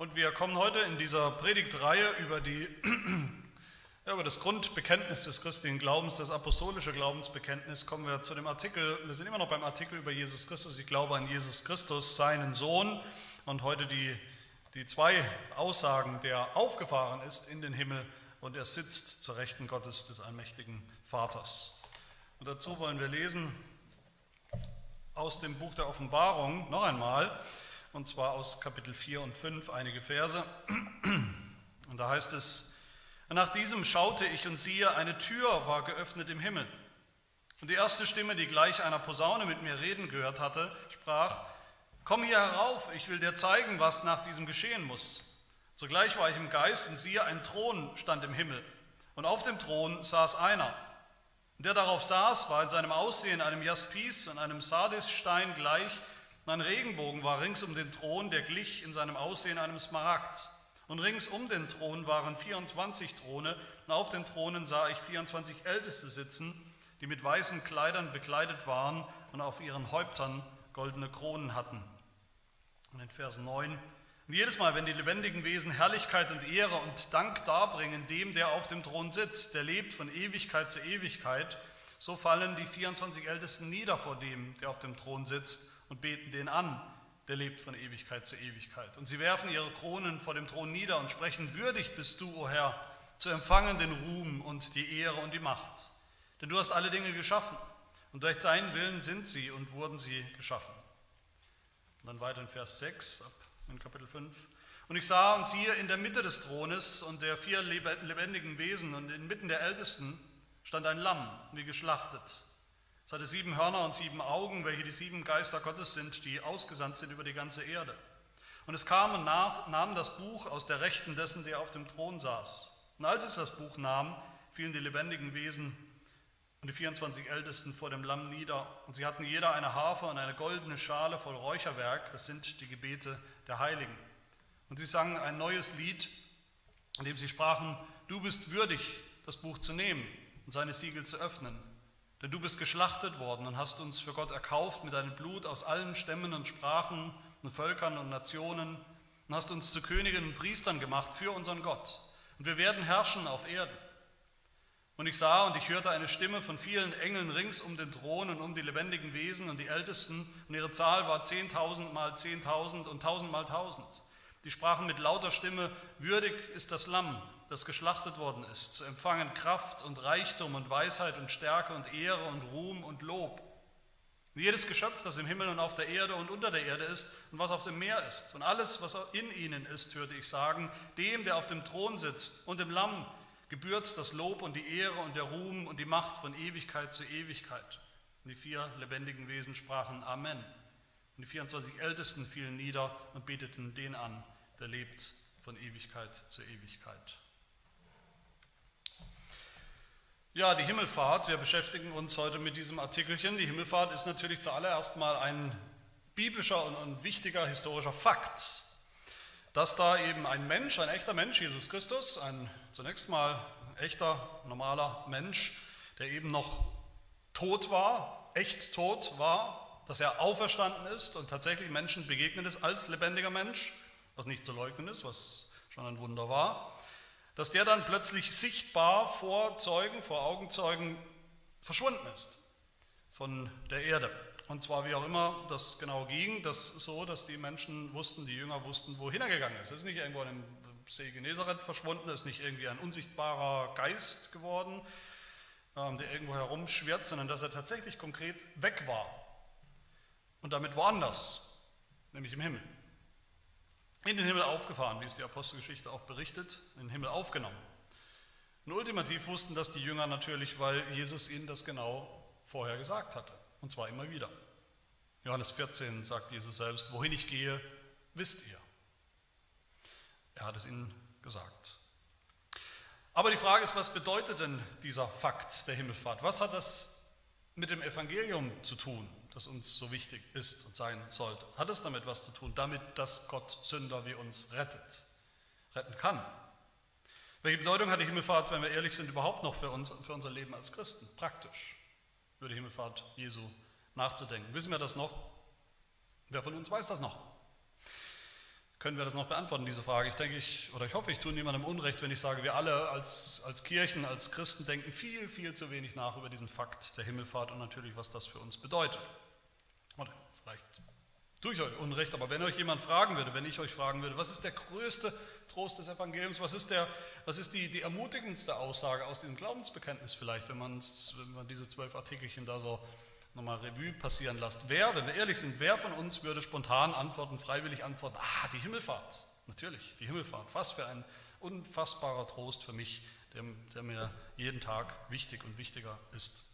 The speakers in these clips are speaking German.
Und wir kommen heute in dieser Predigtreihe über, die, über das Grundbekenntnis des christlichen Glaubens, das apostolische Glaubensbekenntnis, kommen wir zu dem Artikel, wir sind immer noch beim Artikel über Jesus Christus, ich glaube an Jesus Christus, seinen Sohn, und heute die, die zwei Aussagen, der aufgefahren ist in den Himmel und er sitzt zur Rechten Gottes des allmächtigen Vaters. Und dazu wollen wir lesen aus dem Buch der Offenbarung noch einmal, und zwar aus Kapitel 4 und 5 einige Verse. Und da heißt es, nach diesem schaute ich und siehe, eine Tür war geöffnet im Himmel. Und die erste Stimme, die gleich einer Posaune mit mir reden gehört hatte, sprach, komm hier herauf, ich will dir zeigen, was nach diesem geschehen muss. Sogleich war ich im Geist und siehe, ein Thron stand im Himmel. Und auf dem Thron saß einer. Der darauf saß, war in seinem Aussehen einem Jaspis und einem Sardisstein gleich, ein Regenbogen war rings um den Thron, der glich in seinem Aussehen einem Smaragd. Und rings um den Thron waren 24 Throne, und auf den Thronen sah ich 24 Älteste sitzen, die mit weißen Kleidern bekleidet waren und auf ihren Häuptern goldene Kronen hatten. Und in Vers 9, und jedes Mal, wenn die lebendigen Wesen Herrlichkeit und Ehre und Dank darbringen dem, der auf dem Thron sitzt, der lebt von Ewigkeit zu Ewigkeit, so fallen die 24 Ältesten nieder vor dem, der auf dem Thron sitzt und beten den an, der lebt von Ewigkeit zu Ewigkeit. Und sie werfen ihre Kronen vor dem Thron nieder und sprechen, würdig bist du, o Herr, zu empfangen den Ruhm und die Ehre und die Macht. Denn du hast alle Dinge geschaffen und durch deinen Willen sind sie und wurden sie geschaffen. Und dann weiter in Vers 6 ab in Kapitel 5. Und ich sah und siehe in der Mitte des Thrones und der vier lebendigen Wesen und inmitten der Ältesten stand ein Lamm, wie geschlachtet es hatte sieben Hörner und sieben Augen, welche die sieben Geister Gottes sind, die ausgesandt sind über die ganze Erde. Und es kam und nach, nahm das Buch aus der Rechten dessen, der auf dem Thron saß. Und als es das Buch nahm, fielen die lebendigen Wesen und die 24 Ältesten vor dem Lamm nieder. Und sie hatten jeder eine Harfe und eine goldene Schale voll Räucherwerk. Das sind die Gebete der Heiligen. Und sie sangen ein neues Lied, in dem sie sprachen, du bist würdig, das Buch zu nehmen und seine Siegel zu öffnen. Denn du bist geschlachtet worden und hast uns für Gott erkauft mit deinem Blut aus allen Stämmen und Sprachen und Völkern und Nationen und hast uns zu Königen und Priestern gemacht für unseren Gott. Und wir werden herrschen auf Erden. Und ich sah und ich hörte eine Stimme von vielen Engeln rings um den Thron und um die lebendigen Wesen und die Ältesten, und ihre Zahl war zehntausend mal zehntausend und tausend mal tausend. Die sprachen mit lauter Stimme, würdig ist das Lamm, das geschlachtet worden ist, zu empfangen Kraft und Reichtum und Weisheit und Stärke und Ehre und Ruhm und Lob. Und jedes Geschöpf, das im Himmel und auf der Erde und unter der Erde ist und was auf dem Meer ist und alles, was in ihnen ist, hörte ich sagen, dem, der auf dem Thron sitzt und dem Lamm, gebührt das Lob und die Ehre und der Ruhm und die Macht von Ewigkeit zu Ewigkeit. Und die vier lebendigen Wesen sprachen Amen. Und die 24 Ältesten fielen nieder und beteten den an, der lebt von Ewigkeit zu Ewigkeit. Ja, die Himmelfahrt, wir beschäftigen uns heute mit diesem Artikelchen. Die Himmelfahrt ist natürlich zuallererst mal ein biblischer und, und wichtiger historischer Fakt, dass da eben ein Mensch, ein echter Mensch, Jesus Christus, ein zunächst mal echter, normaler Mensch, der eben noch tot war, echt tot war, dass er auferstanden ist und tatsächlich Menschen begegnet ist als lebendiger Mensch, was nicht zu leugnen ist, was schon ein Wunder war dass der dann plötzlich sichtbar vor Zeugen, vor Augenzeugen verschwunden ist von der Erde. Und zwar wie auch immer das genau ging, das so, dass die Menschen wussten, die Jünger wussten, wohin er gegangen ist. Er ist nicht irgendwo im See Genezareth verschwunden, er ist nicht irgendwie ein unsichtbarer Geist geworden, ähm, der irgendwo herumschwirrt, sondern dass er tatsächlich konkret weg war. Und damit woanders, nämlich im Himmel in den Himmel aufgefahren, wie es die Apostelgeschichte auch berichtet, in den Himmel aufgenommen. Und ultimativ wussten das die Jünger natürlich, weil Jesus ihnen das genau vorher gesagt hatte. Und zwar immer wieder. Johannes 14 sagt Jesus selbst, wohin ich gehe, wisst ihr. Er hat es ihnen gesagt. Aber die Frage ist, was bedeutet denn dieser Fakt der Himmelfahrt? Was hat das mit dem Evangelium zu tun? Das uns so wichtig ist und sein sollte. Hat es damit was zu tun? Damit, dass Gott Sünder wie uns rettet, retten kann. Welche Bedeutung hat die Himmelfahrt, wenn wir ehrlich sind, überhaupt noch für, uns, für unser Leben als Christen? Praktisch über die Himmelfahrt Jesu nachzudenken. Wissen wir das noch? Wer von uns weiß das noch? Können wir das noch beantworten, diese Frage. Ich denke, ich, oder ich hoffe, ich tue niemandem Unrecht, wenn ich sage, wir alle als, als Kirchen, als Christen denken viel, viel zu wenig nach über diesen Fakt der Himmelfahrt und natürlich, was das für uns bedeutet. Oder vielleicht tue ich euch Unrecht, aber wenn euch jemand fragen würde, wenn ich euch fragen würde, was ist der größte Trost des Evangeliums, was ist, der, was ist die, die ermutigendste Aussage aus diesem Glaubensbekenntnis vielleicht, wenn wenn man diese zwölf Artikelchen da so nochmal Revue passieren lasst. Wer, wenn wir ehrlich sind, wer von uns würde spontan antworten, freiwillig antworten, ah, die Himmelfahrt, natürlich, die Himmelfahrt, was für ein unfassbarer Trost für mich, der, der mir jeden Tag wichtig und wichtiger ist.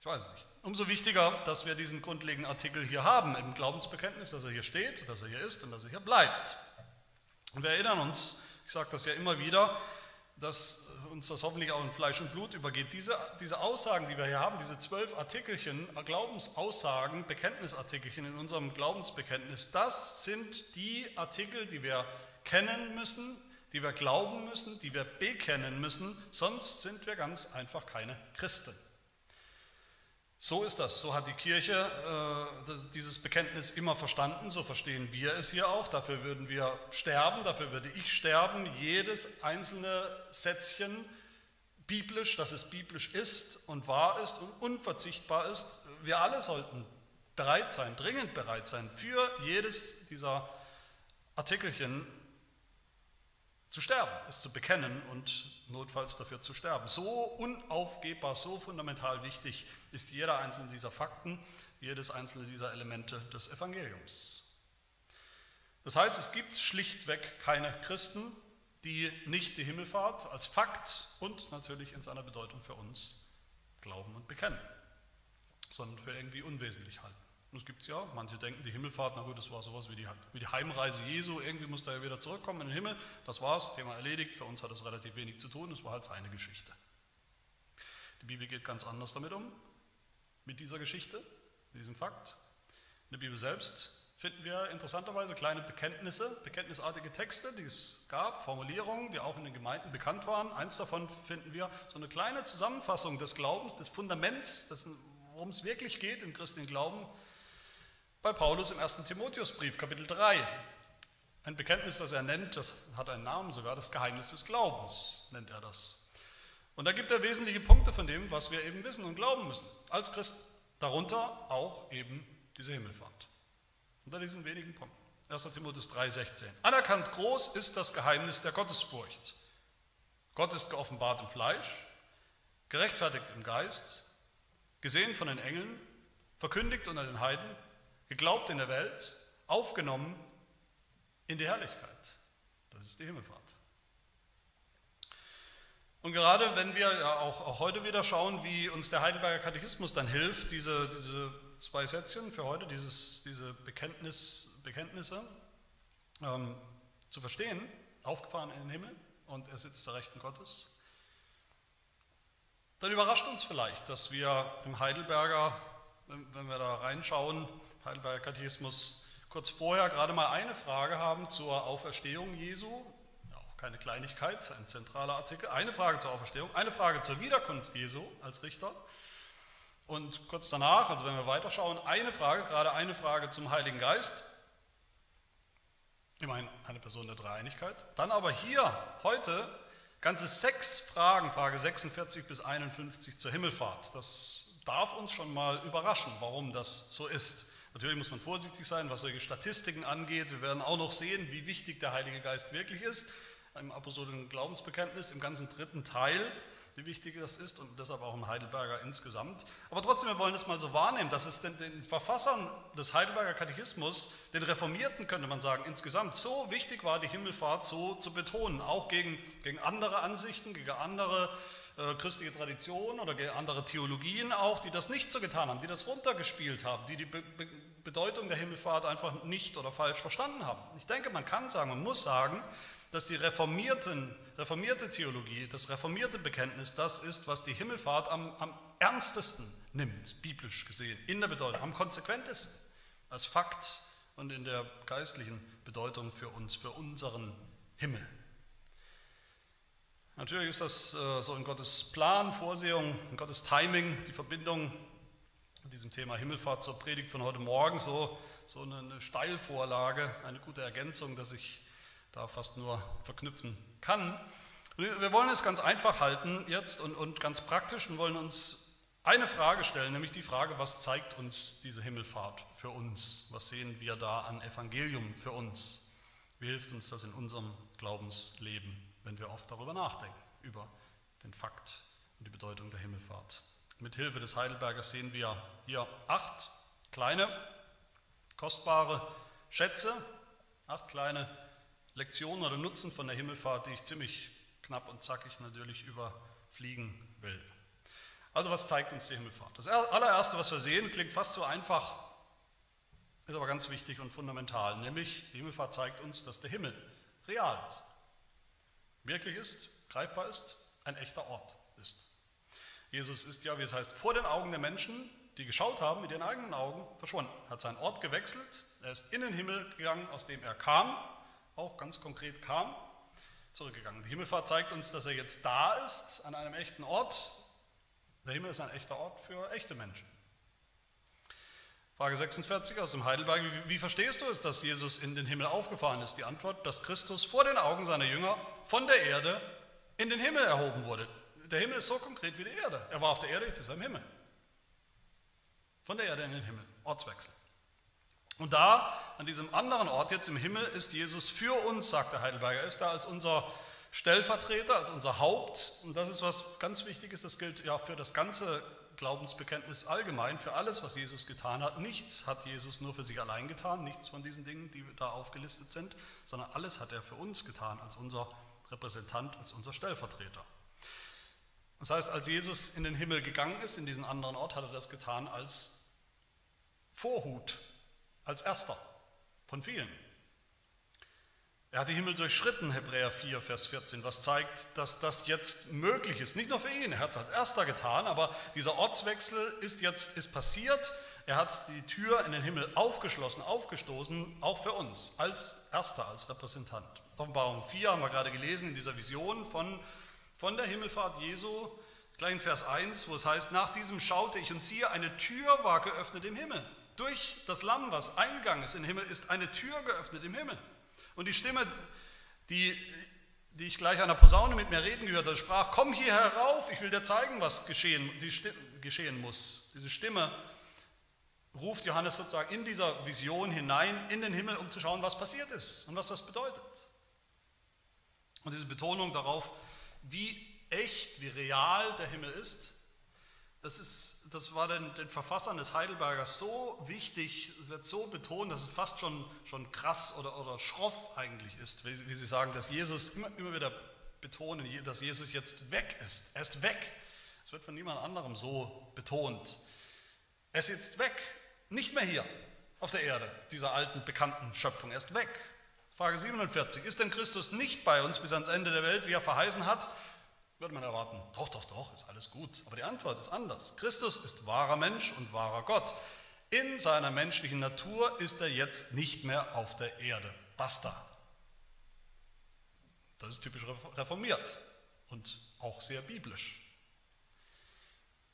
Ich weiß es nicht. Umso wichtiger, dass wir diesen grundlegenden Artikel hier haben im Glaubensbekenntnis, dass er hier steht, dass er hier ist und dass er hier bleibt. Und wir erinnern uns, ich sage das ja immer wieder, dass uns das hoffentlich auch in Fleisch und Blut übergeht. Diese, diese Aussagen, die wir hier haben, diese zwölf Artikelchen, Glaubensaussagen, Bekenntnisartikelchen in unserem Glaubensbekenntnis, das sind die Artikel, die wir kennen müssen, die wir glauben müssen, die wir bekennen müssen, sonst sind wir ganz einfach keine Christen. So ist das, so hat die Kirche äh, dieses Bekenntnis immer verstanden, so verstehen wir es hier auch. Dafür würden wir sterben, dafür würde ich sterben. Jedes einzelne Sätzchen biblisch, dass es biblisch ist und wahr ist und unverzichtbar ist. Wir alle sollten bereit sein, dringend bereit sein, für jedes dieser Artikelchen zu sterben, es zu bekennen und notfalls dafür zu sterben. So unaufgebbar, so fundamental wichtig ist jeder einzelne dieser Fakten, jedes einzelne dieser Elemente des Evangeliums. Das heißt, es gibt schlichtweg keine Christen, die nicht die Himmelfahrt als Fakt und natürlich in seiner Bedeutung für uns glauben und bekennen, sondern für irgendwie unwesentlich halten. Das gibt es ja. Manche denken, die Himmelfahrt, na gut, das war sowas wie die, wie die Heimreise Jesu. Irgendwie muss er ja wieder zurückkommen in den Himmel. Das war's, Thema erledigt. Für uns hat das relativ wenig zu tun. Das war halt seine Geschichte. Die Bibel geht ganz anders damit um, mit dieser Geschichte, mit diesem Fakt. In der Bibel selbst finden wir interessanterweise kleine Bekenntnisse, bekenntnisartige Texte, die es gab, Formulierungen, die auch in den Gemeinden bekannt waren. Eins davon finden wir so eine kleine Zusammenfassung des Glaubens, des Fundaments, worum es wirklich geht im christlichen Glauben, bei Paulus im 1. Timotheusbrief, Kapitel 3. Ein Bekenntnis, das er nennt, das hat einen Namen sogar, das Geheimnis des Glaubens nennt er das. Und da gibt er wesentliche Punkte von dem, was wir eben wissen und glauben müssen als Christen. Darunter auch eben diese Himmelfahrt. Unter diesen wenigen Punkten. 1. Timotheus 3,16. Anerkannt groß ist das Geheimnis der Gottesfurcht. Gott ist geoffenbart im Fleisch, gerechtfertigt im Geist, gesehen von den Engeln, verkündigt unter den Heiden, geglaubt in der Welt, aufgenommen in die Herrlichkeit. Das ist die Himmelfahrt. Und gerade wenn wir auch, auch, heute wieder schauen, wie uns der Heidelberger Katechismus dann hilft, diese, diese zwei Sätzchen für heute, dieses, diese Bekenntnis, Bekenntnisse ähm, zu verstehen, aufgefahren in den Himmel und er sitzt zur Rechten Gottes, dann überrascht uns vielleicht, dass wir im Heidelberger, wenn, wenn wir da reinschauen, Heidelberger Katechismus kurz vorher gerade mal eine Frage haben zur Auferstehung Jesu. Auch keine Kleinigkeit, ein zentraler Artikel. Eine Frage zur Auferstehung, eine Frage zur Wiederkunft Jesu als Richter. Und kurz danach, also wenn wir weiterschauen, eine Frage, gerade eine Frage zum Heiligen Geist. Immerhin eine Person der Dreieinigkeit. Dann aber hier heute ganze sechs Fragen, Frage 46 bis 51 zur Himmelfahrt. Das darf uns schon mal überraschen, warum das so ist. Natürlich muss man vorsichtig sein, was solche Statistiken angeht. Wir werden auch noch sehen, wie wichtig der Heilige Geist wirklich ist im apostolischen Glaubensbekenntnis, im ganzen dritten Teil, wie wichtig das ist und deshalb auch im Heidelberger insgesamt. Aber trotzdem, wir wollen das mal so wahrnehmen, dass es den, den Verfassern des Heidelberger Katechismus, den Reformierten könnte man sagen, insgesamt so wichtig war, die Himmelfahrt so zu betonen, auch gegen, gegen andere Ansichten, gegen andere äh, christliche Tradition oder andere Theologien auch, die das nicht so getan haben, die das runtergespielt haben, die die Be Be Bedeutung der Himmelfahrt einfach nicht oder falsch verstanden haben. Ich denke, man kann sagen, man muss sagen, dass die reformierten, reformierte Theologie, das reformierte Bekenntnis, das ist, was die Himmelfahrt am, am ernstesten nimmt, biblisch gesehen, in der Bedeutung, am konsequentesten, als Fakt und in der geistlichen Bedeutung für uns, für unseren Himmel. Natürlich ist das äh, so in Gottes Plan, Vorsehung, in Gottes Timing, die Verbindung Diesem Thema Himmelfahrt zur Predigt von heute Morgen so, so eine Steilvorlage, eine gute Ergänzung, dass ich da fast nur verknüpfen kann. Wir wollen es ganz einfach halten jetzt und, und ganz praktisch und wollen uns eine Frage stellen, nämlich die Frage, was zeigt uns diese Himmelfahrt für uns? Was sehen wir da an Evangelium für uns? Wie hilft uns das in unserem Glaubensleben, wenn wir oft darüber nachdenken, über den Fakt und die Bedeutung der Himmelfahrt? Mit Hilfe des Heidelbergers sehen wir hier acht kleine, kostbare Schätze, acht kleine Lektionen oder Nutzen von der Himmelfahrt, die ich ziemlich knapp und zackig natürlich überfliegen will. Also was zeigt uns die Himmelfahrt? Das allererste, was wir sehen, klingt fast so einfach, ist aber ganz wichtig und fundamental, nämlich die Himmelfahrt zeigt uns, dass der Himmel real ist, wirklich ist, greifbar ist, ein echter Ort ist. Jesus ist ja, wie es heißt, vor den Augen der Menschen, die geschaut haben, mit ihren eigenen Augen verschwunden, hat seinen Ort gewechselt, er ist in den Himmel gegangen, aus dem er kam, auch ganz konkret kam, zurückgegangen. Die Himmelfahrt zeigt uns, dass er jetzt da ist, an einem echten Ort. Der Himmel ist ein echter Ort für echte Menschen. Frage 46 aus dem Heidelberg. Wie, verstehst du es, dass Jesus in den Himmel aufgefahren ist? Die Antwort, dass Christus vor den Augen seiner Jünger von der Erde in den Himmel erhoben wurde. Der Himmel ist so konkret wie die Erde. Er war auf der Erde, jetzt ist er im Himmel. Von der Erde in den Himmel. Ortswechsel. Und da, an diesem anderen Ort, jetzt im Himmel, ist Jesus für uns, sagt der Heidelberger, er ist da als unser Stellvertreter, als unser Haupt. Und das ist was ganz Wichtiges, das gilt ja für das ganze Glaubensbekenntnis allgemein, für alles, was Jesus getan hat. Nichts hat Jesus nur für sich allein getan, nichts von diesen Dingen, die da aufgelistet sind, sondern alles hat er für uns getan, als unser Repräsentant, als unser Stellvertreter. Das heißt, als Jesus in den Himmel gegangen ist, in diesen anderen Ort, hat er das getan als Vorhut als erster von vielen. Er hat die Himmel durchschritten, Hebräer 4, Vers 14, was zeigt, dass das jetzt möglich ist. Nicht nur für ihn, er hat es als erster getan, aber dieser Ortswechsel ist jetzt ist passiert. Er hat die Tür in den Himmel aufgeschlossen, aufgestoßen, auch für uns, als erster, als Repräsentant. Offenbarung 4 haben wir gerade gelesen in dieser Vision von, von der Himmelfahrt Jesu, gleich in Vers 1, wo es heißt, nach diesem schaute ich und siehe, eine Tür war geöffnet im Himmel. Durch das Lamm, was Eingang ist in den Himmel, ist eine Tür geöffnet im Himmel. Und die Stimme, die, die ich gleich an der Posaune mit mir reden gehört habe, sprach, komm hier herauf, ich will dir zeigen, was geschehen, geschehen muss. Diese Stimme ruft Johannes sozusagen in dieser Vision hinein in den Himmel, um zu schauen, was passiert ist und was das bedeutet. Und diese Betonung darauf, wie echt, wie real der Himmel ist, das, ist, das war den, den Verfassern des Heidelbergers so wichtig, es wird so betont, dass es fast schon, schon krass oder, oder schroff eigentlich ist, wie, wie sie sagen, dass Jesus immer, immer wieder betonen, dass Jesus jetzt weg ist. Er ist weg. Es wird von niemand anderem so betont. Er ist jetzt weg, nicht mehr hier auf der Erde, dieser alten, bekannten Schöpfung. Er ist weg. Frage 47. Ist denn Christus nicht bei uns bis ans Ende der Welt, wie er verheißen hat? würde man erwarten, doch, doch, doch, ist alles gut. Aber die Antwort ist anders. Christus ist wahrer Mensch und wahrer Gott. In seiner menschlichen Natur ist er jetzt nicht mehr auf der Erde. Basta. Das ist typisch reformiert und auch sehr biblisch.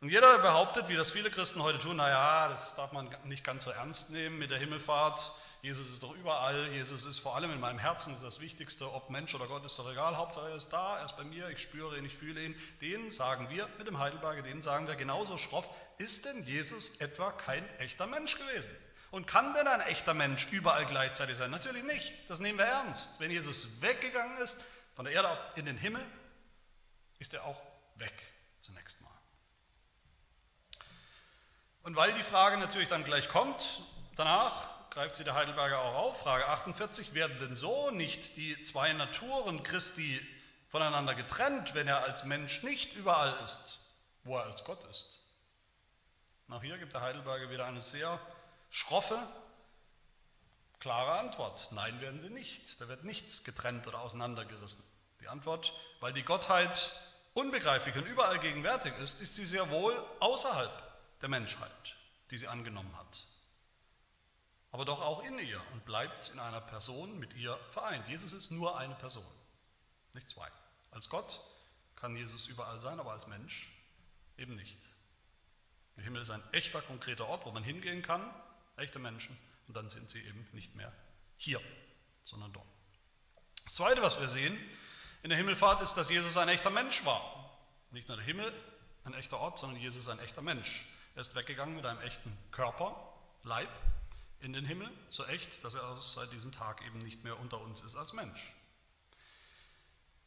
Und jeder behauptet, wie das viele Christen heute tun, naja, das darf man nicht ganz so ernst nehmen mit der Himmelfahrt. Jesus ist doch überall, Jesus ist vor allem in meinem Herzen, das ist das Wichtigste, ob Mensch oder Gott ist doch egal, Hauptsache er ist da, er ist bei mir, ich spüre ihn, ich fühle ihn. Den sagen wir mit dem Heidelberger, den sagen wir genauso schroff, ist denn Jesus etwa kein echter Mensch gewesen? Und kann denn ein echter Mensch überall gleichzeitig sein? Natürlich nicht, das nehmen wir ernst. Wenn Jesus weggegangen ist, von der Erde in den Himmel, ist er auch weg zunächst mal. Und weil die Frage natürlich dann gleich kommt, danach, greift sie der Heidelberger auch auf, Frage 48, werden denn so nicht die zwei Naturen Christi voneinander getrennt, wenn er als Mensch nicht überall ist, wo er als Gott ist? Auch hier gibt der Heidelberger wieder eine sehr schroffe, klare Antwort. Nein, werden sie nicht. Da wird nichts getrennt oder auseinandergerissen. Die Antwort, weil die Gottheit unbegreiflich und überall gegenwärtig ist, ist sie sehr wohl außerhalb der Menschheit, die sie angenommen hat aber doch auch in ihr und bleibt in einer Person mit ihr vereint. Jesus ist nur eine Person, nicht zwei. Als Gott kann Jesus überall sein, aber als Mensch eben nicht. Der Himmel ist ein echter, konkreter Ort, wo man hingehen kann, echte Menschen, und dann sind sie eben nicht mehr hier, sondern dort. Das Zweite, was wir sehen in der Himmelfahrt, ist, dass Jesus ein echter Mensch war. Nicht nur der Himmel ein echter Ort, sondern Jesus ein echter Mensch. Er ist weggegangen mit einem echten Körper, Leib in den Himmel, so echt, dass er seit diesem Tag eben nicht mehr unter uns ist als Mensch.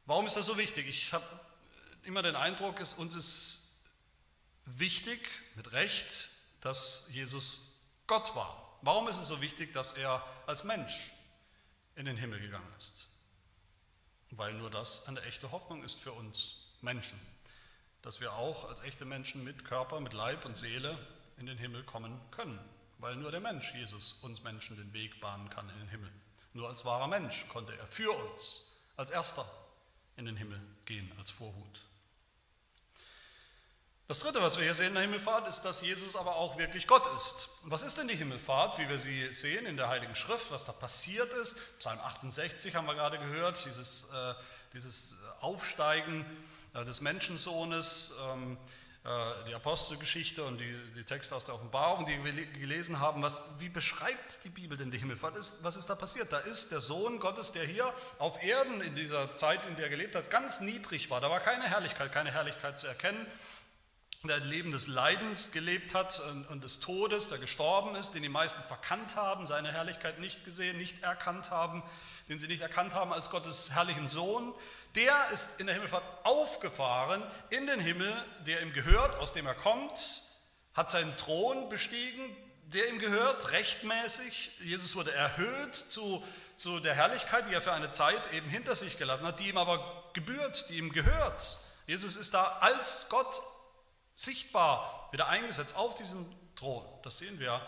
Warum ist das so wichtig? Ich habe immer den Eindruck, es uns ist wichtig, mit Recht, dass Jesus Gott war. Warum ist es so wichtig, dass er als Mensch in den Himmel gegangen ist? Weil nur das eine echte Hoffnung ist für uns Menschen, dass wir auch als echte Menschen mit Körper, mit Leib und Seele in den Himmel kommen können, weil nur der Mensch, Jesus, uns Menschen den Weg bahnen kann in den Himmel. Nur als wahrer Mensch konnte er für uns als erster in den Himmel gehen, als Vorhut. Das Dritte, was wir hier sehen in der Himmelfahrt, ist, dass Jesus aber auch wirklich Gott ist. Und was ist denn die Himmelfahrt, wie wir sie sehen in der Heiligen Schrift, was da passiert ist? Psalm 68 haben wir gerade gehört, dieses, äh, dieses Aufsteigen äh, des Menschensohnes, ähm, äh, die Apostelgeschichte und die, die, Texte aus der Offenbarung, die wir gelesen haben. Was, wie beschreibt die Bibel denn die Himmelfahrt? Ist, was ist da passiert? Da ist der Sohn Gottes, der hier auf Erden in dieser Zeit, in der er gelebt hat, ganz niedrig war. Da war keine Herrlichkeit, keine Herrlichkeit zu erkennen der ein Leben des Leidens gelebt hat und des Todes, der gestorben ist, den die meisten verkannt haben, seine Herrlichkeit nicht gesehen, nicht erkannt haben, den sie nicht erkannt haben als Gottes herrlichen Sohn, der ist in der Himmelfahrt aufgefahren in den Himmel, der ihm gehört, aus dem er kommt, hat seinen Thron bestiegen, der ihm gehört, rechtmäßig. Jesus wurde erhöht zu, zu der Herrlichkeit, die er für eine Zeit eben hinter sich gelassen hat, die ihm aber gebührt, die ihm gehört. Jesus ist da als Gott sichtbar wieder eingesetzt auf diesem Thron. Das sehen wir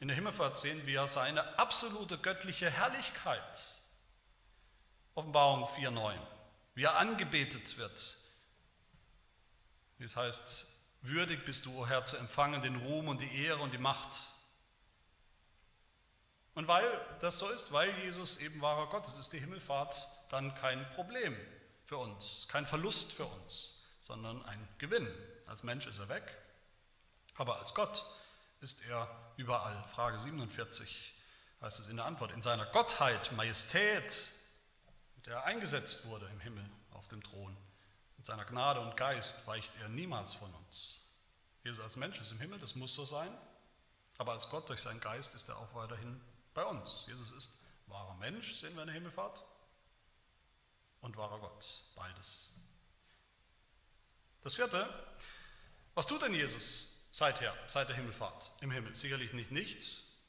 in der Himmelfahrt, sehen wir seine absolute göttliche Herrlichkeit. Offenbarung 4,9. Wie er angebetet wird. Wie es heißt, würdig bist du, o Herr, zu empfangen den Ruhm und die Ehre und die Macht. Und weil das so ist, weil Jesus eben wahrer Gott ist, ist die Himmelfahrt dann kein Problem für uns, kein Verlust für uns, sondern ein Gewinn. Als Mensch ist er weg, aber als Gott ist er überall. Frage 47 heißt es in der Antwort. In seiner Gottheit, Majestät, der er eingesetzt wurde im Himmel auf dem Thron, mit seiner Gnade und Geist weicht er niemals von uns. Jesus als Mensch ist im Himmel, das muss so sein, aber als Gott durch seinen Geist ist er auch weiterhin bei uns. Jesus ist wahrer Mensch, sehen wir in der Himmelfahrt, und wahrer Gott, beides. Das vierte, was tut denn Jesus seither, seit der Himmelfahrt im Himmel? Sicherlich nicht nichts,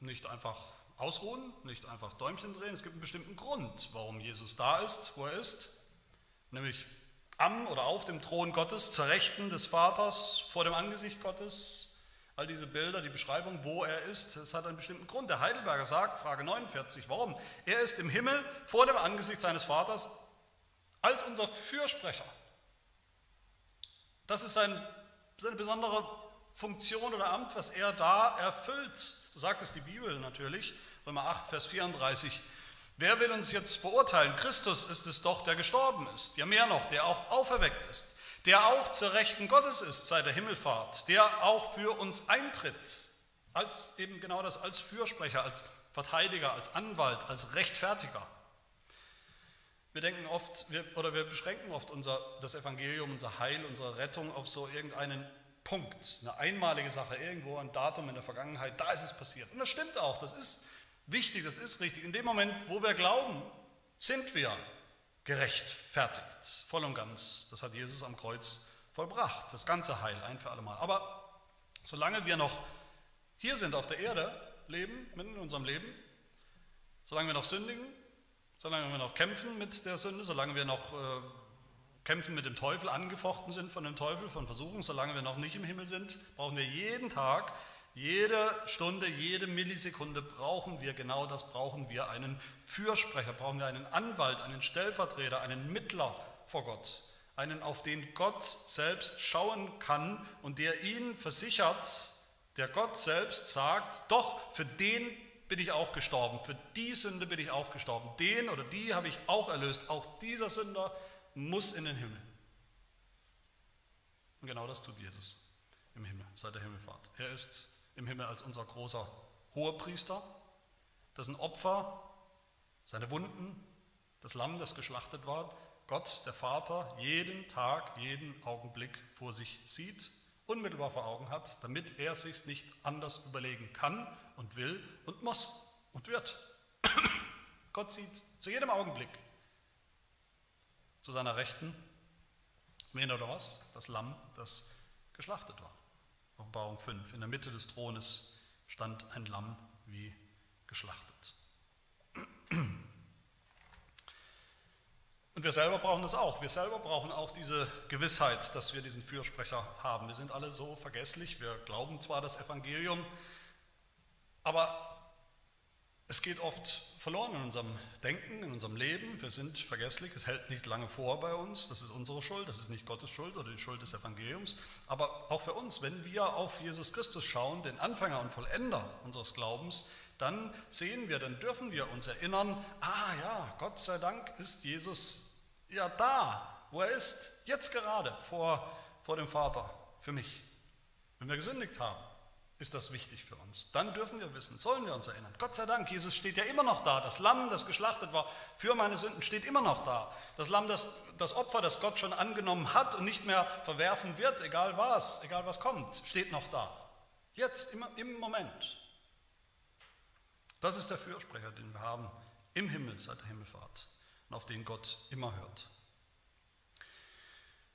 nicht einfach ausruhen, nicht einfach Däumchen drehen. Es gibt einen bestimmten Grund, warum Jesus da ist, wo er ist, nämlich am oder auf dem Thron Gottes, zur Rechten des Vaters, vor dem Angesicht Gottes. All diese Bilder, die Beschreibung, wo er ist, es hat einen bestimmten Grund. Der Heidelberger sagt, Frage 49, warum? Er ist im Himmel vor dem Angesicht seines Vaters als unser Fürsprecher. Das ist ein, eine besondere Funktion oder Amt, was er da erfüllt. So sagt es die Bibel natürlich, Römer 8, Vers 34. Wer will uns jetzt verurteilen? Christus ist es doch, der gestorben ist. Ja, mehr noch, der auch auferweckt ist. Der auch zur Rechten Gottes ist seit der Himmelfahrt. Der auch für uns eintritt. Als eben genau das, als Fürsprecher, als Verteidiger, als Anwalt, als Rechtfertiger. Wir denken oft, wir, oder wir beschränken oft unser, das Evangelium, unser Heil, unsere Rettung auf so irgendeinen Punkt, eine einmalige Sache, irgendwo ein Datum in der Vergangenheit, da ist es passiert. Und das stimmt auch, das ist wichtig, das ist richtig. In dem Moment, wo wir glauben, sind wir gerechtfertigt, voll und ganz. Das hat Jesus am Kreuz vollbracht, das ganze Heil, ein für alle Mal. Aber solange wir noch hier sind auf der Erde, leben, mitten in unserem Leben, solange wir noch sündigen, solange wir noch kämpfen mit der Sünde, solange wir noch äh, kämpfen mit dem Teufel, angefochten sind von dem Teufel, von Versuchung, solange wir noch nicht im Himmel sind, brauchen wir jeden Tag, jede Stunde, jede Millisekunde brauchen wir genau das, brauchen wir einen Fürsprecher, brauchen wir einen Anwalt, einen Stellvertreter, einen Mittler vor Gott, einen, auf den Gott selbst schauen kann und der ihn versichert, der Gott selbst sagt, doch, für den bin ich auch gestorben, für die Sünde bin ich auch gestorben, den oder die habe ich auch erlöst, auch dieser Sünder muss in den Himmel. Und genau das tut Jesus. im Himmel, seit der Himmelfahrt. Er ist im Himmel als unser großer Hohepriester, dessen Opfer, seine Wunden, das Lamm, das geschlachtet war, Gott, der Vater, jeden Tag, jeden Augenblick vor sich sieht, unmittelbar vor Augen hat, damit er sich nicht anders überlegen kann und will und muss und wird. Gott sieht zu jedem Augenblick zu seiner Rechten, wen oder was? Das Lamm, das geschlachtet war. Offenbarung 5. In der Mitte des Thrones stand ein Lamm wie geschlachtet. Und wir selber brauchen das auch. Wir selber brauchen auch diese Gewissheit, dass wir diesen Fürsprecher haben. Wir sind alle so vergesslich. Wir glauben zwar das Evangelium, aber es geht oft verloren in unserem Denken, in unserem Leben. Wir sind vergesslich, es hält nicht lange vor bei uns. Das ist unsere Schuld, das ist nicht Gottes Schuld oder die Schuld des Evangeliums. Aber auch für uns, wenn wir auf Jesus Christus schauen, den Anfänger und Vollender unseres Glaubens, dann sehen wir, dann dürfen wir uns erinnern, ah ja, Gott sei Dank ist Jesus ja da, wo er ist, jetzt gerade vor, vor dem Vater für mich. Wenn wir gesündigt haben, ist das wichtig für uns. Dann dürfen wir wissen, sollen wir uns erinnern. Gott sei Dank, Jesus steht ja immer noch da. Das Lamm, das geschlachtet war für meine Sünden, steht immer noch da. Das Lamm, das, das Opfer, das Gott schon angenommen hat und nicht mehr verwerfen wird, egal was, egal was kommt, steht noch da. Jetzt, im, im Moment. Das ist der Fürsprecher, den wir haben im Himmel seit der Himmelfahrt und auf den Gott immer hört.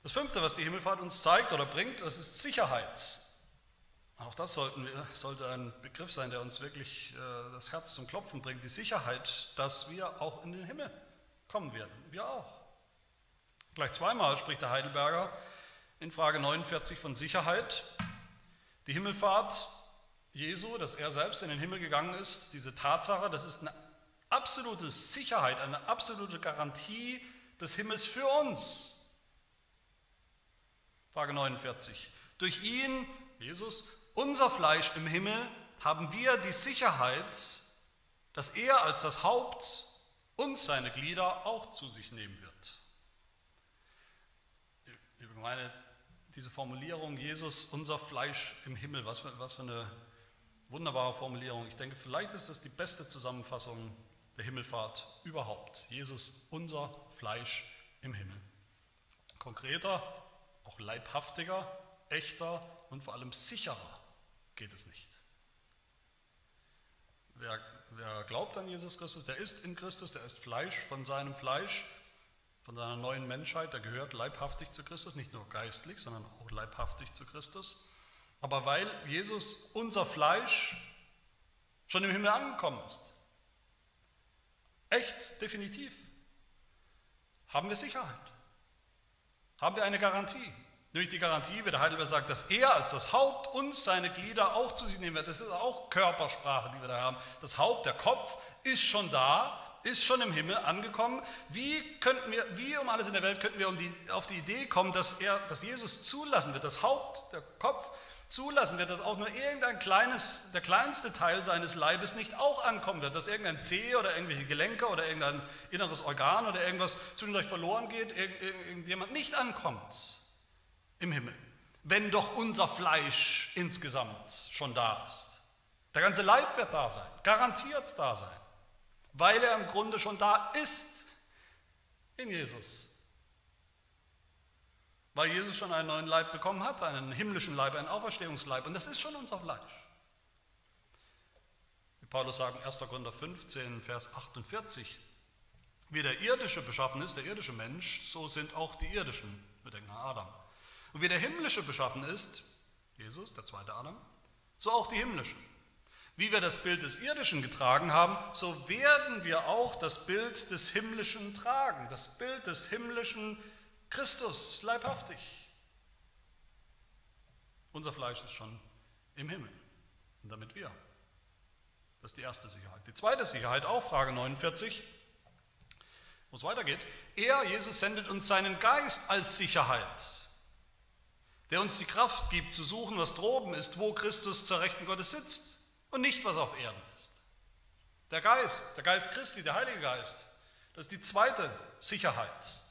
Das fünfte, was die Himmelfahrt uns zeigt oder bringt, das ist Sicherheit. Auch das wir, sollte ein Begriff sein, der uns wirklich äh, das Herz zum Klopfen bringt. Die Sicherheit, dass wir auch in den Himmel kommen werden. Wir auch. Gleich zweimal spricht der Heidelberger in Frage 49 von Sicherheit. Die Himmelfahrt Jesu, dass er selbst in den Himmel gegangen ist, diese Tatsache, das ist eine absolute Sicherheit, eine absolute Garantie des Himmels für uns. Frage 49. Durch ihn, Jesus, unser Fleisch im Himmel, haben wir die Sicherheit, dass er als das Haupt uns seine Glieder auch zu sich nehmen wird. Ich meine, diese Formulierung, Jesus, unser Fleisch im Himmel, was für, was für eine wunderbare Formulierung. Ich denke, vielleicht ist das die beste Zusammenfassung der Himmelfahrt überhaupt. Jesus, unser Fleisch im Himmel. Konkreter, auch leibhaftiger, echter und vor allem sicherer geht es nicht. Wer, wer, glaubt an Jesus Christus, der ist in Christus, der ist Fleisch von seinem Fleisch, von seiner neuen Menschheit, der gehört leibhaftig zu Christus, nicht nur geistlich, sondern auch leibhaftig zu Christus. Aber weil Jesus unser Fleisch schon im Himmel angekommen ist, echt, definitiv, haben wir Sicherheit, haben wir eine Garantie. Nämlich die Garantie, wie der Heidelberg sagt, dass er als das Haupt uns seine Glieder auch zu sich nehmen wird. Das ist auch Körpersprache, die wir da haben. Das Haupt, der Kopf ist schon da, ist schon im Himmel angekommen. Wie könnten wir, wie um alles in der Welt könnten wir um die, auf die Idee kommen, dass er, dass Jesus zulassen wird, das Haupt, der Kopf zulassen wird, dass auch nur irgendein kleines, der kleinste Teil seines Leibes nicht auch ankommen wird, dass irgendein Zeh oder irgendwelche Gelenke oder irgendein inneres Organ oder irgendwas zwischendurch verloren geht, irgendjemand nicht ankommt im Himmel, wenn doch unser Fleisch insgesamt schon da ist. Der ganze Leib wird da sein, garantiert da sein, weil er im Grunde schon da ist in Jesus. Weil Jesus schon einen neuen Leib bekommen hat, einen himmlischen Leib, einen Auferstehungsleib, und das ist schon unser Fleisch. Wie Paulus sagt in 1. Korinther 15, Vers 48, wie der irdische beschaffen ist, der irdische Mensch, so sind auch die irdischen, wir denken an Adam. Und wie der himmlische beschaffen ist, Jesus, der zweite Adam, so auch die himmlische. Wie wir das Bild des irdischen getragen haben, so werden wir auch das Bild des himmlischen tragen, das Bild des himmlischen Christus, leibhaftig. Unser Fleisch ist schon im Himmel und damit wir. Das ist die erste Sicherheit. Die zweite Sicherheit, auch Frage 49, wo es weitergeht. Er, Jesus, sendet uns seinen Geist als Sicherheit der uns die Kraft gibt zu suchen, was droben ist, wo Christus zur Rechten Gottes sitzt und nicht, was auf Erden ist. Der Geist, der Geist Christi, der Heilige Geist, das ist die zweite Sicherheit.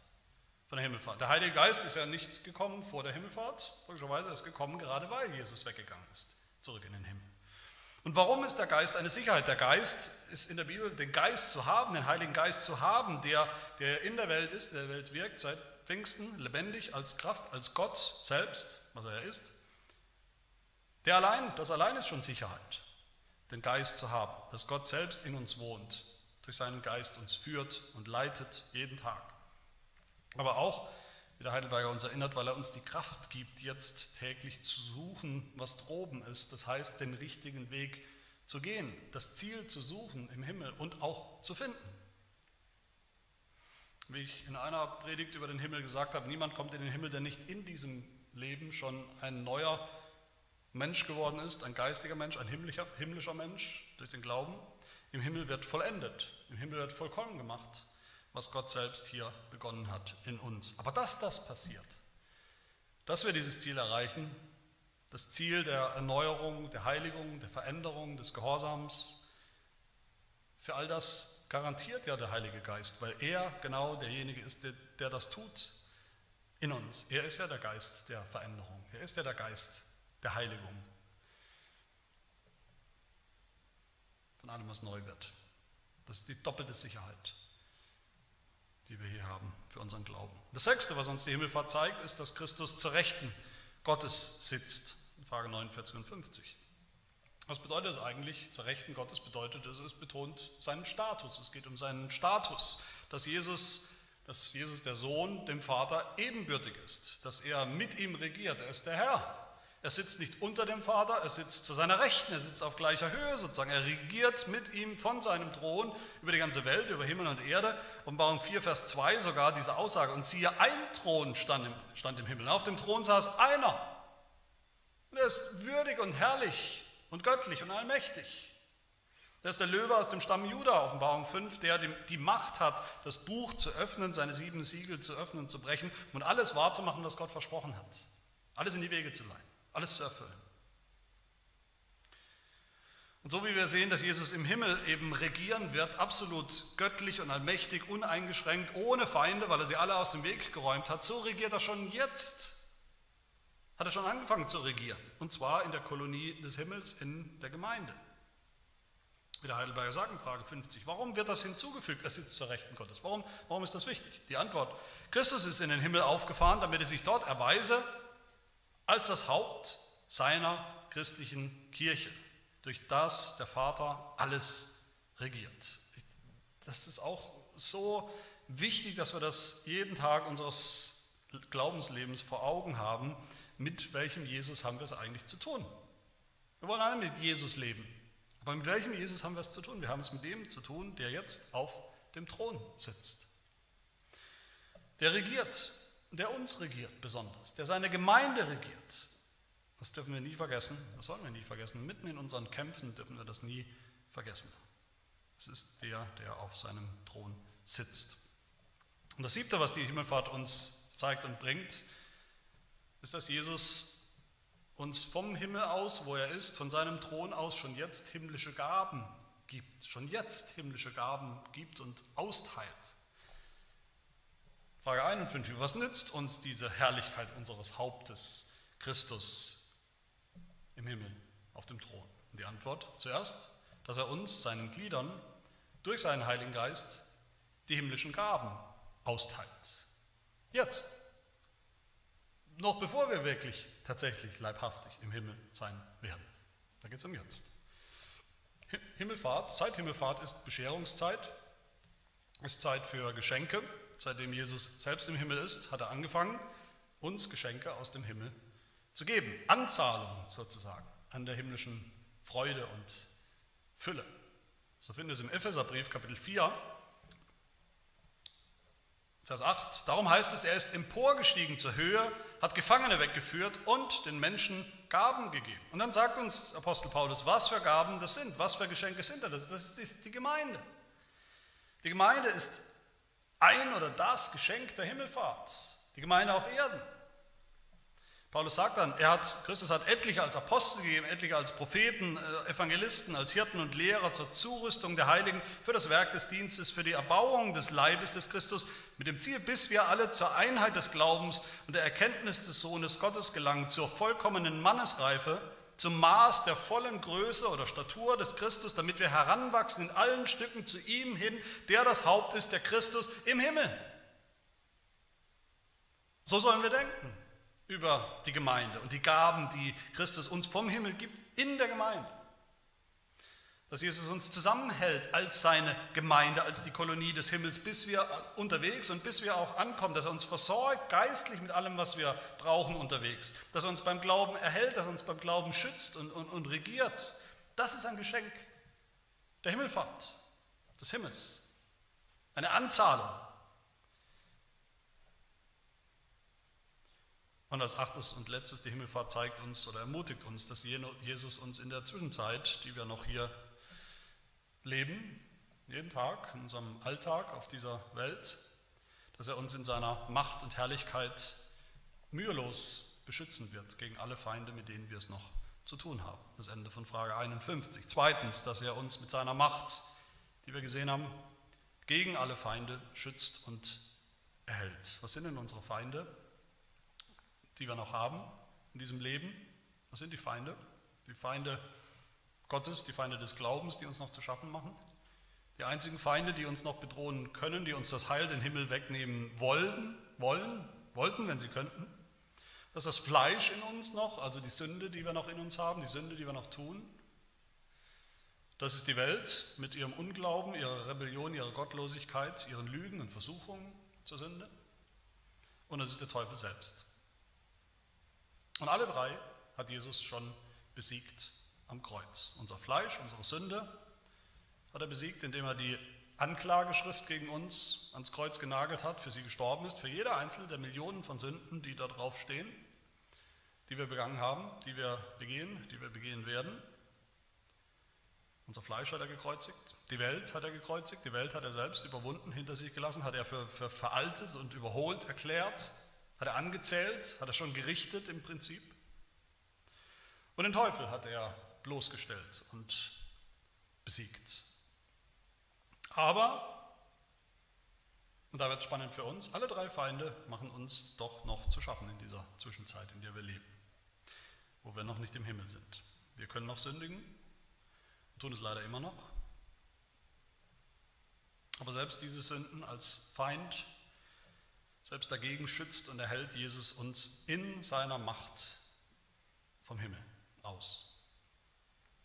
von der Himmelfahrt. Der Heilige Geist ist ja nicht gekommen vor der Himmelfahrt, logischerweise ist gekommen gerade weil Jesus weggegangen ist, zurück in den Himmel. Und warum ist der Geist eine Sicherheit? Der Geist ist in der Bibel, den Geist zu haben, den Heiligen Geist zu haben, der, der in der Welt ist, der, Welt wirkt seit Pfingsten, lebendig als Kraft, als Gott selbst, was er ist. Der allein, das allein ist schon Sicherheit, den Geist zu haben, dass Gott selbst in uns wohnt, durch seinen Geist uns führt und leitet jeden Tag. Aber auch, wie der Heidelberger uns erinnert, weil er uns die Kraft gibt, jetzt täglich zu suchen, was droben ist. Das heißt, den richtigen Weg zu gehen, das Ziel zu suchen im Himmel und auch zu finden. Wie ich in einer Predigt über den Himmel gesagt habe, niemand kommt in den Himmel, der nicht in diesem Leben schon ein neuer Mensch geworden ist, ein geistiger Mensch, ein himmlischer, himmlischer Mensch durch den Glauben. Im Himmel wird vollendet, im Himmel wird vollkommen gemacht was Gott selbst hier begonnen hat in uns. Aber dass das passiert, dass wir dieses Ziel erreichen, das Ziel der Erneuerung, der Heiligung, der Veränderung, des Gehorsams, für all das garantiert ja der Heilige Geist, weil er genau derjenige ist, der, der das tut in uns. Er ist ja der Geist der Veränderung, er ist ja der Geist der Heiligung. Von allem, was neu wird. Das ist die doppelte Sicherheit die wir hier haben für unseren Glauben. Das sechste, was uns die Himmelfahrt zeigt, ist, dass Christus zur Rechten Gottes sitzt. Frage 49 und 50. Was bedeutet das eigentlich? Zur Rechten Gottes bedeutet es, es betont seinen Status. Es geht um seinen Status, dass Jesus, dass Jesus der Sohn dem Vater ebenbürtig ist, dass er mit ihm regiert. Er ist der Herr. Er sitzt nicht unter dem Vater, er sitzt zu seiner Rechten, er sitzt auf gleicher Höhe sozusagen. Er regiert mit ihm von seinem Thron über die ganze Welt, über Himmel und Erde. Offenbarung 4, Vers 2 sogar diese Aussage. Und siehe, ein Thron stand im, stand im Himmel. Auf dem Thron saß einer. Und er ist würdig und herrlich und göttlich und allmächtig. Das ist der Löwe aus dem Stamm Juda, Offenbarung 5, der die Macht hat, das Buch zu öffnen, seine sieben Siegel zu öffnen und zu brechen und alles wahrzumachen, was Gott versprochen hat. Alles in die Wege zu leiten alles zu erfüllen. Und so wie wir sehen, dass Jesus im Himmel eben regieren wird, absolut göttlich und allmächtig, uneingeschränkt, ohne Feinde, weil er sie alle aus dem Weg geräumt hat, so regiert er schon jetzt. Hat er schon angefangen zu regieren. Und zwar in der Kolonie des Himmels, in der Gemeinde. Wie der Heidelberger sagt in Frage 50. Warum wird das hinzugefügt? Er sitzt zur Rechten Gottes. Warum, warum ist das wichtig? Die Antwort. Christus ist in den Himmel aufgefahren, damit er sich dort erweise als das Haupt seiner christlichen Kirche, durch das der Vater alles regiert. Das ist auch so wichtig, dass wir das jeden Tag unseres Glaubenslebens vor Augen haben, mit welchem Jesus haben wir es eigentlich zu tun. Wir wollen alle mit Jesus leben. Aber mit welchem Jesus haben wir es zu tun? Wir haben es mit dem zu tun, der jetzt auf dem Thron sitzt. Der regiert der uns regiert besonders, der seine Gemeinde regiert. Das dürfen wir nie vergessen, das sollen wir nie vergessen. Mitten in unseren Kämpfen dürfen wir das nie vergessen. Es ist der, der auf seinem Thron sitzt. Und das siebte, was die Himmelfahrt uns zeigt und bringt, ist, dass Jesus uns vom Himmel aus, wo er ist, von seinem Thron aus schon jetzt himmlische Gaben gibt, schon jetzt himmlische Gaben gibt und austeilt. Frage 51. Was nützt uns diese Herrlichkeit unseres Hauptes, Christus, im Himmel, auf dem Thron? die Antwort zuerst, dass er uns, seinen Gliedern, durch seinen Heiligen Geist die himmlischen Gaben austeilt. Jetzt. Noch bevor wir wirklich tatsächlich leibhaftig im Himmel sein werden. Da geht es um jetzt. Himmelfahrt, Zeit Himmelfahrt ist Bescherungszeit, ist Zeit für Geschenke, seitdem Jesus selbst im Himmel ist, hat er angefangen, uns Geschenke aus dem Himmel zu geben. Anzahlung sozusagen an der himmlischen Freude und Fülle. So finden wir es im Epheserbrief Kapitel 4, Vers 8. Darum heißt es, er ist emporgestiegen zur Höhe, hat Gefangene weggeführt und den Menschen Gaben gegeben. Und dann sagt uns Apostel Paulus, was für Gaben das sind, was für Geschenke sind das. Das ist die Gemeinde. Die Gemeinde ist ein oder das Geschenk der Himmelfahrt, die Gemeinde auf Erden. Paulus sagt dann, er hat, Christus hat etliche als Apostel gegeben, etliche als Propheten, äh, Evangelisten, als Hirten und Lehrer zur Zurüstung der Heiligen für das Werk des Dienstes, für die Erbauung des Leibes des Christus, mit dem Ziel, bis wir alle zur Einheit des Glaubens und der Erkenntnis des Sohnes Gottes gelangen, zur vollkommenen Mannesreife, zum Maß der vollen Größe oder Statur des Christus, damit wir heranwachsen in allen Stücken zu ihm hin, der das Haupt ist, der Christus im Himmel. So sollen wir denken über die Gemeinde und die Gaben, die Christus uns vom Himmel gibt, in der Gemeinde. Dass Jesus uns zusammenhält als seine Gemeinde, als die Kolonie des Himmels, bis wir unterwegs und bis wir auch ankommen, dass er uns versorgt geistlich mit allem, was wir brauchen unterwegs, dass er uns beim Glauben erhält, dass er uns beim Glauben schützt und, und, und regiert. Das ist ein Geschenk. Der Himmelfahrt, des Himmels, eine Anzahlung. Und als achtes und letztes, die Himmelfahrt zeigt uns oder ermutigt uns, dass Jesus uns in der Zwischenzeit, die wir noch hier leben, jeden Tag, in unserem Alltag auf dieser Welt, dass er uns in seiner Macht und Herrlichkeit mühelos beschützen wird gegen alle Feinde, mit denen wir es noch zu tun haben. Das Ende von Frage 51. Zweitens, dass er uns mit seiner Macht, die wir gesehen haben, gegen alle Feinde schützt und erhält. Was sind denn unsere Feinde? die wir noch haben in diesem Leben. Was sind die Feinde? Die Feinde Gottes, die Feinde des Glaubens, die uns noch zu schaffen machen. Die einzigen Feinde, die uns noch bedrohen können, die uns das Heil, den Himmel wegnehmen wollen, wollen, wollten, wenn sie könnten. Das ist das Fleisch in uns noch, also die Sünde, die wir noch in uns haben, die Sünde, die wir noch tun. Das ist die Welt mit ihrem Unglauben, ihrer Rebellion, ihrer Gottlosigkeit, ihren Lügen und Versuchungen zur Sünde. Und es ist der Teufel selbst. Und alle drei hat Jesus schon besiegt am Kreuz. Unser Fleisch, unsere Sünde hat er besiegt, indem er die Anklageschrift gegen uns ans Kreuz genagelt hat, für sie gestorben ist, für jede einzelne der Millionen von Sünden, die da drauf stehen, die wir begangen haben, die wir begehen, die wir begehen werden. Unser Fleisch hat er gekreuzigt, die Welt hat er gekreuzigt, die Welt hat er selbst überwunden, hinter sich gelassen, hat er für, für veraltet und überholt erklärt, hat er angezählt, hat er schon gerichtet im Prinzip. Und den Teufel hat er bloßgestellt und besiegt. Aber, und da wird es spannend für uns, alle drei Feinde machen uns doch noch zu schaffen in dieser Zwischenzeit, in der wir leben, wo wir noch nicht im Himmel sind. Wir können noch sündigen, tun es leider immer noch. Aber selbst diese Sünden als Feind selbst dagegen schützt und erhält Jesus uns in seiner Macht vom Himmel aus.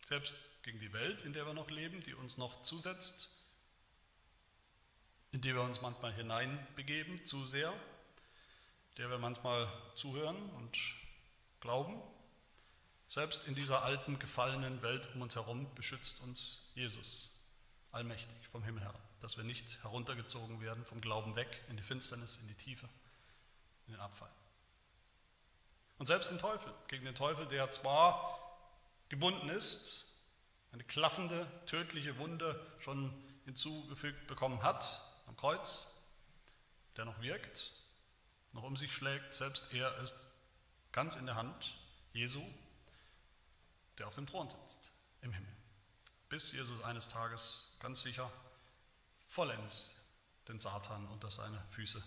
Selbst gegen die Welt, in der wir noch leben, die uns noch zusetzt, in die wir uns manchmal hineinbegeben, zu sehr, der wir manchmal zuhören und glauben. Selbst in dieser alten, gefallenen Welt um uns herum beschützt uns Jesus, allmächtig vom Himmel her dass wir nicht heruntergezogen werden vom Glauben weg in die Finsternis, in die Tiefe, in den Abfall. Und selbst den Teufel, gegen den Teufel, der zwar gebunden ist, eine klaffende, tödliche Wunde schon hinzugefügt bekommen hat am Kreuz, der noch wirkt, noch um sich schlägt, selbst er ist ganz in der Hand Jesu, der auf dem Thron sitzt im Himmel. Bis Jesus eines Tages ganz sicher vollends den Satan unter seine Füße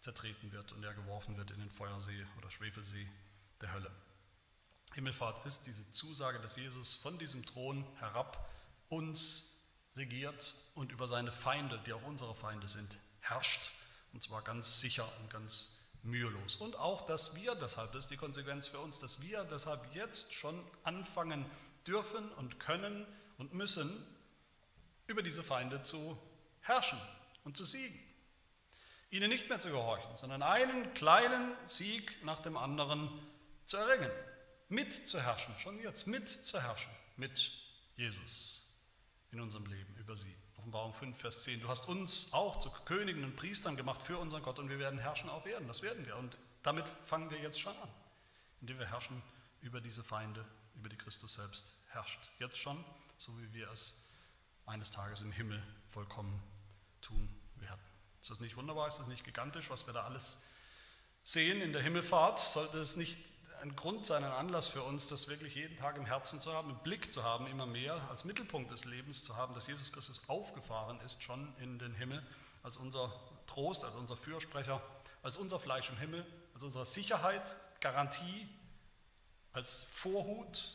zertreten wird und er geworfen wird in den Feuersee oder Schwefelsee der Hölle. Himmelfahrt ist diese Zusage, dass Jesus von diesem Thron herab uns regiert und über seine Feinde, die auch unsere Feinde sind, herrscht. Und zwar ganz sicher und ganz mühelos. Und auch, dass wir deshalb, ist die Konsequenz für uns, dass wir deshalb jetzt schon anfangen dürfen und können und müssen, über diese Feinde zu herrschen und zu siegen. Ihnen nicht mehr zu gehorchen, sondern einen kleinen Sieg nach dem anderen zu erringen. Mit zu herrschen, schon jetzt mit zu herrschen, mit Jesus in unserem Leben über sie. Offenbarung 5, Vers 10. Du hast uns auch zu Königen und Priestern gemacht für unseren Gott und wir werden herrschen auf Erden. Das werden wir. Und damit fangen wir jetzt schon an, indem wir herrschen über diese Feinde, über die Christus selbst herrscht. Jetzt schon, so wie wir es eines Tages im Himmel vollkommen tun werden. Ist das nicht wunderbar? Ist das nicht gigantisch, was wir da alles sehen in der Himmelfahrt? Sollte es nicht ein Grund sein, ein Anlass für uns, das wirklich jeden Tag im Herzen zu haben, im Blick zu haben, immer mehr als Mittelpunkt des Lebens zu haben, dass Jesus Christus aufgefahren ist schon in den Himmel als unser Trost, als unser Fürsprecher, als unser Fleisch im Himmel, als unsere Sicherheit, Garantie, als Vorhut,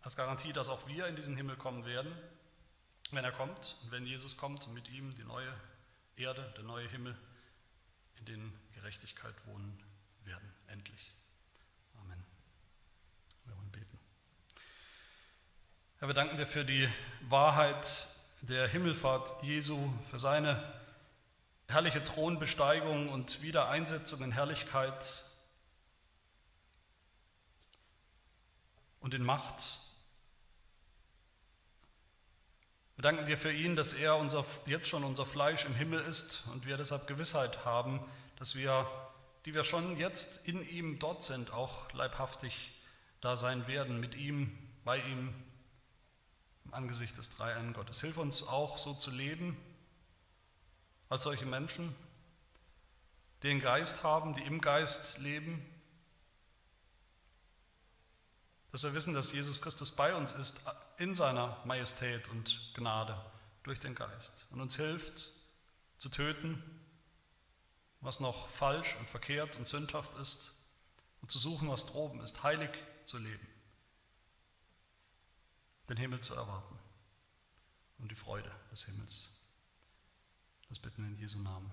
als Garantie, dass auch wir in diesen Himmel kommen werden, wenn er kommt und wenn Jesus kommt und mit ihm die neue Erde, der neue Himmel, in den Gerechtigkeit wohnen werden, endlich. Amen. Wir wollen beten. Herr, wir danken dir für die Wahrheit der Himmelfahrt Jesu, für seine herrliche Thronbesteigung und Wiedereinsetzung in Herrlichkeit und in Macht. Wir danken dir für ihn, dass er unser, jetzt schon unser Fleisch im Himmel ist und wir deshalb Gewissheit haben, dass wir, die wir schon jetzt in ihm dort sind, auch leibhaftig da sein werden, mit ihm, bei ihm, im Angesicht des Dreieinen Gottes. Hilf uns auch so zu leben, als solche Menschen, die den Geist haben, die im Geist leben, dass wir wissen, dass Jesus Christus bei uns ist in seiner Majestät und Gnade durch den Geist und uns hilft zu töten, was noch falsch und verkehrt und sündhaft ist und zu suchen, was droben ist, heilig zu leben, den Himmel zu erwarten und die Freude des Himmels. Das bitten wir in Jesu Namen.